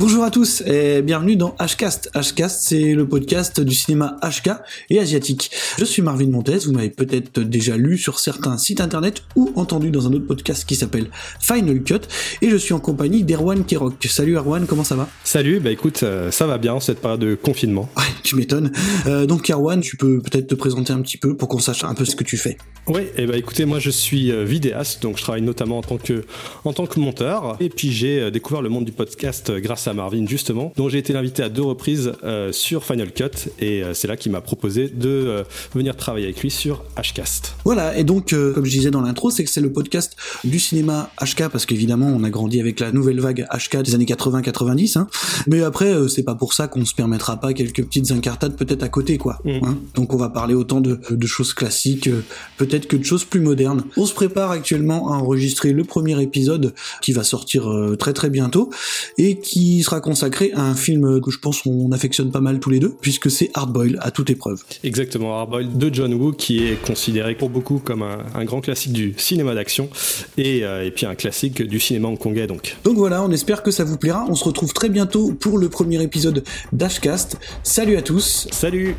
Bonjour à tous et bienvenue dans Hcast. Hcast, c'est le podcast du cinéma HK et asiatique. Je suis Marvin Montez, vous m'avez peut-être déjà lu sur certains sites internet ou entendu dans un autre podcast qui s'appelle Final Cut et je suis en compagnie d'Erwan Kerok. Salut Erwan, comment ça va? Salut, bah écoute, euh, ça va bien en cette période de confinement. Ouais, tu m'étonnes. Euh, donc Erwan, tu peux peut-être te présenter un petit peu pour qu'on sache un peu ce que tu fais. Oui, et bah écoutez, moi je suis euh, vidéaste, donc je travaille notamment en tant que en tant que monteur et puis j'ai découvert le monde du podcast grâce à Marvin justement, dont j'ai été invité à deux reprises euh, sur Final Cut et euh, c'est là qu'il m'a proposé de euh, venir travailler avec lui sur Hcast. Voilà, et donc comme je disais dans l'intro, c'est que c'est le podcast du cinéma HK parce qu'évidemment on a grandi avec la nouvelle vague HK des années 80-90, hein. mais après c'est pas pour ça qu'on se permettra pas quelques petites incartades peut-être à côté quoi. Mm. Hein. donc on va parler autant de, de choses classiques, peut-être que de choses plus modernes. On se prépare actuellement à enregistrer le premier épisode qui va sortir très très bientôt et qui sera consacré à un film que je pense on affectionne pas mal tous les deux, puisque c'est Hardboil à toute épreuve. Exactement, Hardboil de John Woo, qui est considéré pour beaucoup comme un, grand classique du cinéma d'action et, euh, et, puis un classique du cinéma hongkongais donc. Donc voilà, on espère que ça vous plaira. On se retrouve très bientôt pour le premier épisode d'Ashcast. Salut à tous. Salut.